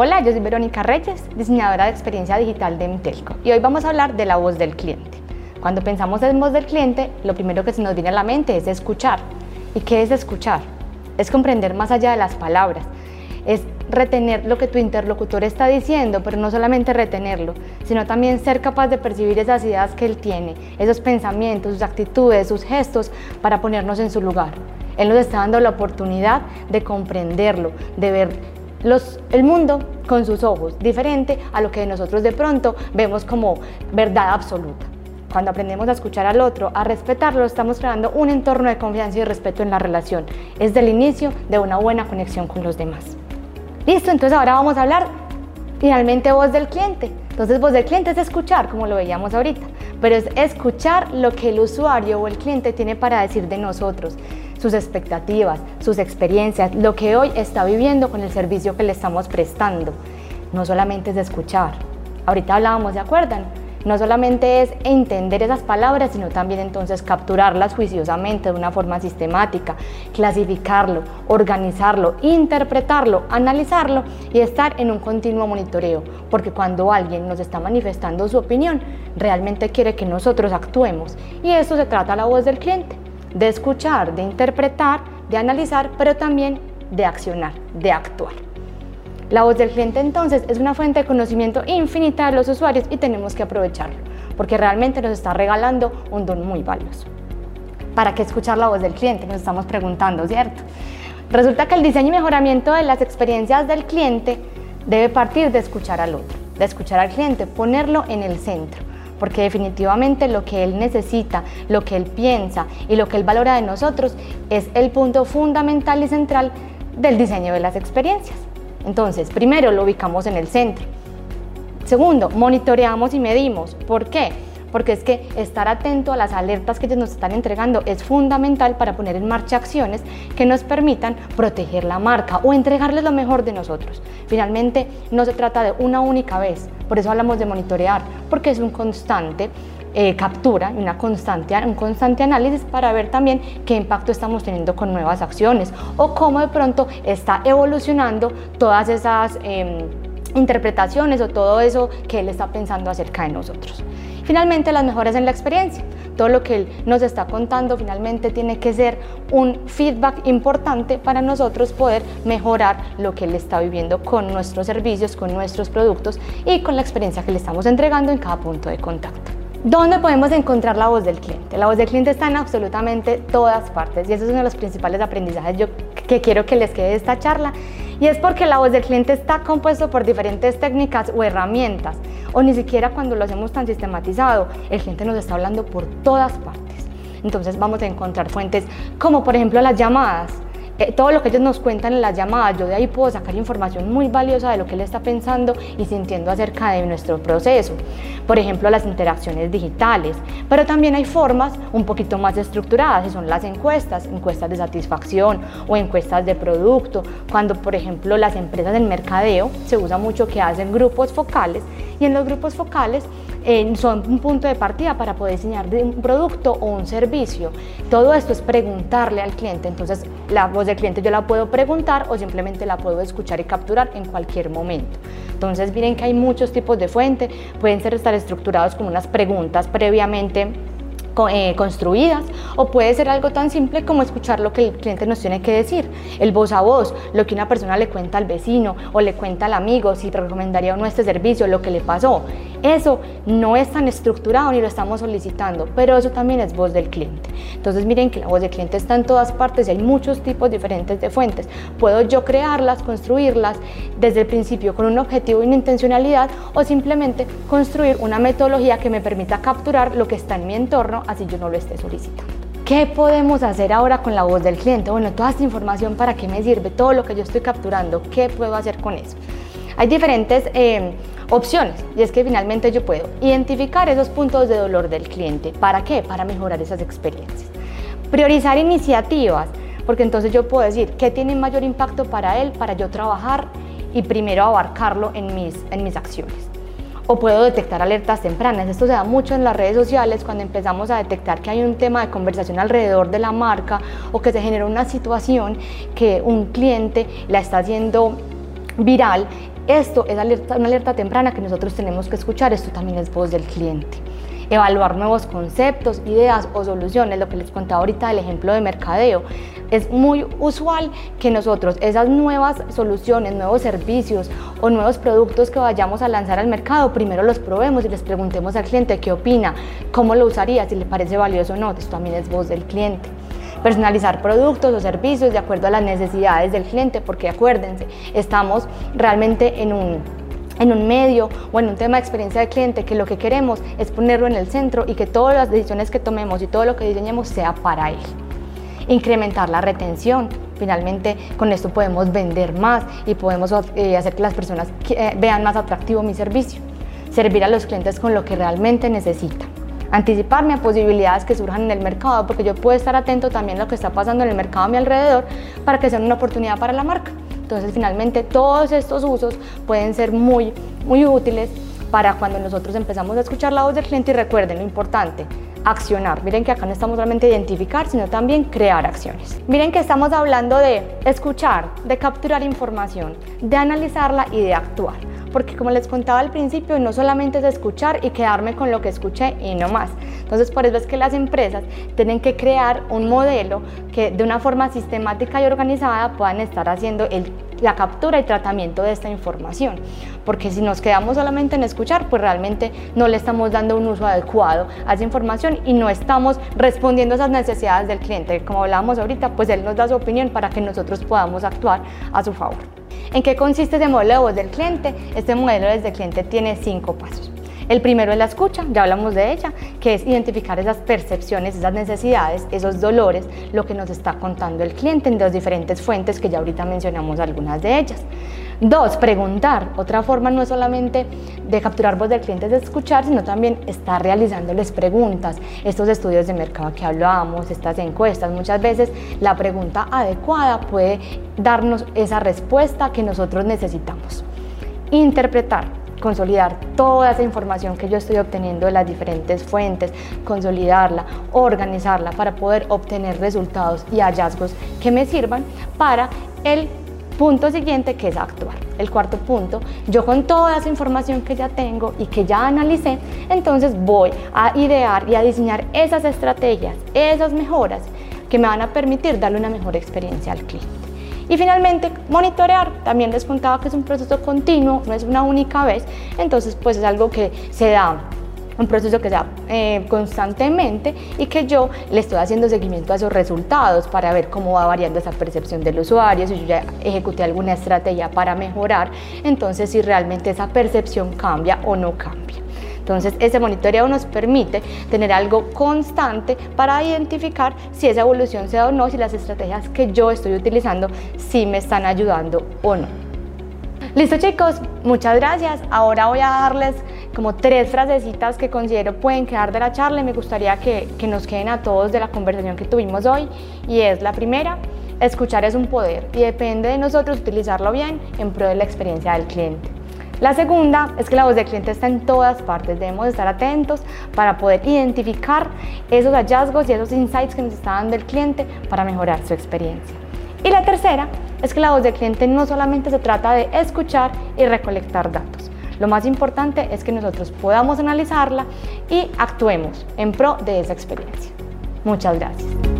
Hola, yo soy Verónica Reyes, diseñadora de experiencia digital de Intelco y hoy vamos a hablar de la voz del cliente. Cuando pensamos en voz del cliente, lo primero que se nos viene a la mente es escuchar. ¿Y qué es escuchar? Es comprender más allá de las palabras, es retener lo que tu interlocutor está diciendo, pero no solamente retenerlo, sino también ser capaz de percibir esas ideas que él tiene, esos pensamientos, sus actitudes, sus gestos, para ponernos en su lugar. Él nos está dando la oportunidad de comprenderlo, de ver el mundo con sus ojos, diferente a lo que nosotros de pronto vemos como verdad absoluta. Cuando aprendemos a escuchar al otro, a respetarlo, estamos creando un entorno de confianza y respeto en la relación. Es del inicio de una buena conexión con los demás. Listo, entonces ahora vamos a hablar finalmente voz del cliente. Entonces voz del cliente es escuchar, como lo veíamos ahorita, pero es escuchar lo que el usuario o el cliente tiene para decir de nosotros sus expectativas, sus experiencias, lo que hoy está viviendo con el servicio que le estamos prestando. No solamente es escuchar. Ahorita hablábamos, ¿de acuerdan? No solamente es entender esas palabras, sino también entonces capturarlas juiciosamente de una forma sistemática, clasificarlo, organizarlo, interpretarlo, analizarlo y estar en un continuo monitoreo, porque cuando alguien nos está manifestando su opinión, realmente quiere que nosotros actuemos y eso se trata la voz del cliente de escuchar, de interpretar, de analizar, pero también de accionar, de actuar. La voz del cliente entonces es una fuente de conocimiento infinita de los usuarios y tenemos que aprovecharlo, porque realmente nos está regalando un don muy valioso. ¿Para qué escuchar la voz del cliente? Nos estamos preguntando, ¿cierto? Resulta que el diseño y mejoramiento de las experiencias del cliente debe partir de escuchar al otro, de escuchar al cliente, ponerlo en el centro porque definitivamente lo que Él necesita, lo que Él piensa y lo que Él valora de nosotros es el punto fundamental y central del diseño de las experiencias. Entonces, primero lo ubicamos en el centro. Segundo, monitoreamos y medimos. ¿Por qué? Porque es que estar atento a las alertas que ellos nos están entregando es fundamental para poner en marcha acciones que nos permitan proteger la marca o entregarles lo mejor de nosotros. Finalmente, no se trata de una única vez, por eso hablamos de monitorear, porque es un constante eh, captura, una constante, un constante análisis para ver también qué impacto estamos teniendo con nuevas acciones o cómo de pronto está evolucionando todas esas em, interpretaciones o todo eso que él está pensando acerca de nosotros. Finalmente, las mejoras en la experiencia. Todo lo que él nos está contando finalmente tiene que ser un feedback importante para nosotros poder mejorar lo que él está viviendo con nuestros servicios, con nuestros productos y con la experiencia que le estamos entregando en cada punto de contacto. ¿Dónde podemos encontrar la voz del cliente? La voz del cliente está en absolutamente todas partes y ese es uno de los principales aprendizajes que quiero que les quede de esta charla y es porque la voz del cliente está compuesto por diferentes técnicas o herramientas o ni siquiera cuando lo hacemos tan sistematizado, el cliente nos está hablando por todas partes. Entonces vamos a encontrar fuentes como por ejemplo las llamadas, eh, todo lo que ellos nos cuentan en las llamadas, yo de ahí puedo sacar información muy valiosa de lo que él está pensando y sintiendo acerca de nuestro proceso. Por ejemplo, las interacciones digitales, pero también hay formas un poquito más estructuradas, que son las encuestas, encuestas de satisfacción o encuestas de producto, cuando por ejemplo las empresas del mercadeo se usa mucho que hacen grupos focales y en los grupos focales son un punto de partida para poder diseñar un producto o un servicio. Todo esto es preguntarle al cliente, entonces la voz del cliente yo la puedo preguntar o simplemente la puedo escuchar y capturar en cualquier momento. Entonces miren que hay muchos tipos de fuente, pueden ser estar estructurados como unas preguntas previamente eh, construidas o puede ser algo tan simple como escuchar lo que el cliente nos tiene que decir, el voz a voz, lo que una persona le cuenta al vecino o le cuenta al amigo si recomendaría uno este servicio, lo que le pasó. Eso no es tan estructurado ni lo estamos solicitando, pero eso también es voz del cliente. Entonces miren que la voz del cliente está en todas partes y hay muchos tipos diferentes de fuentes. Puedo yo crearlas, construirlas desde el principio con un objetivo y una intencionalidad o simplemente construir una metodología que me permita capturar lo que está en mi entorno así yo no lo esté solicitando. ¿Qué podemos hacer ahora con la voz del cliente? Bueno, toda esta información, ¿para qué me sirve? Todo lo que yo estoy capturando, ¿qué puedo hacer con eso? Hay diferentes eh, opciones y es que finalmente yo puedo identificar esos puntos de dolor del cliente. ¿Para qué? Para mejorar esas experiencias. Priorizar iniciativas, porque entonces yo puedo decir qué tiene mayor impacto para él, para yo trabajar y primero abarcarlo en mis, en mis acciones o puedo detectar alertas tempranas. Esto se da mucho en las redes sociales cuando empezamos a detectar que hay un tema de conversación alrededor de la marca o que se genera una situación que un cliente la está haciendo viral. Esto es una alerta temprana que nosotros tenemos que escuchar, esto también es voz del cliente evaluar nuevos conceptos, ideas o soluciones, lo que les contaba ahorita del ejemplo de mercadeo. Es muy usual que nosotros esas nuevas soluciones, nuevos servicios o nuevos productos que vayamos a lanzar al mercado, primero los probemos y les preguntemos al cliente qué opina, cómo lo usaría, si le parece valioso o no. Esto también es voz del cliente personalizar productos o servicios de acuerdo a las necesidades del cliente, porque acuérdense, estamos realmente en un en un medio o en un tema de experiencia de cliente que lo que queremos es ponerlo en el centro y que todas las decisiones que tomemos y todo lo que diseñemos sea para él. Incrementar la retención. Finalmente con esto podemos vender más y podemos eh, hacer que las personas eh, vean más atractivo mi servicio. Servir a los clientes con lo que realmente necesitan anticiparme a posibilidades que surjan en el mercado, porque yo puedo estar atento también a lo que está pasando en el mercado a mi alrededor para que sea una oportunidad para la marca. Entonces finalmente todos estos usos pueden ser muy, muy útiles para cuando nosotros empezamos a escuchar la voz del cliente y recuerden lo importante, accionar. Miren que acá no estamos solamente identificar, sino también crear acciones. Miren que estamos hablando de escuchar, de capturar información, de analizarla y de actuar porque como les contaba al principio, no solamente es escuchar y quedarme con lo que escuché y no más. Entonces, por eso es que las empresas tienen que crear un modelo que de una forma sistemática y organizada puedan estar haciendo el la captura y tratamiento de esta información, porque si nos quedamos solamente en escuchar, pues realmente no le estamos dando un uso adecuado a esa información y no estamos respondiendo a esas necesidades del cliente. Como hablábamos ahorita, pues él nos da su opinión para que nosotros podamos actuar a su favor. ¿En qué consiste ese modelo de voz del cliente? Este modelo desde cliente tiene cinco pasos. El primero es la escucha, ya hablamos de ella, que es identificar esas percepciones, esas necesidades, esos dolores, lo que nos está contando el cliente en dos diferentes fuentes que ya ahorita mencionamos algunas de ellas. Dos, preguntar. Otra forma no es solamente de capturar voz del cliente, es de escuchar, sino también estar realizándoles preguntas. Estos estudios de mercado que hablábamos, estas encuestas, muchas veces la pregunta adecuada puede darnos esa respuesta que nosotros necesitamos. Interpretar consolidar toda esa información que yo estoy obteniendo de las diferentes fuentes, consolidarla, organizarla para poder obtener resultados y hallazgos que me sirvan para el punto siguiente que es actuar. El cuarto punto, yo con toda esa información que ya tengo y que ya analicé, entonces voy a idear y a diseñar esas estrategias, esas mejoras que me van a permitir darle una mejor experiencia al cliente. Y finalmente, monitorear. También les contaba que es un proceso continuo, no es una única vez, entonces pues es algo que se da un proceso que se da eh, constantemente y que yo le estoy haciendo seguimiento a esos resultados para ver cómo va variando esa percepción del usuario, si yo ya ejecuté alguna estrategia para mejorar, entonces si realmente esa percepción cambia o no cambia. Entonces, ese monitoreo nos permite tener algo constante para identificar si esa evolución se da o no, si las estrategias que yo estoy utilizando sí me están ayudando o no. Listo chicos, muchas gracias. Ahora voy a darles como tres frasecitas que considero pueden quedar de la charla y me gustaría que, que nos queden a todos de la conversación que tuvimos hoy. Y es la primera, escuchar es un poder y depende de nosotros utilizarlo bien en pro de la experiencia del cliente. La segunda es que la voz del cliente está en todas partes, debemos estar atentos para poder identificar esos hallazgos y esos insights que nos está dando el cliente para mejorar su experiencia. Y la tercera es que la voz del cliente no solamente se trata de escuchar y recolectar datos, lo más importante es que nosotros podamos analizarla y actuemos en pro de esa experiencia. Muchas gracias.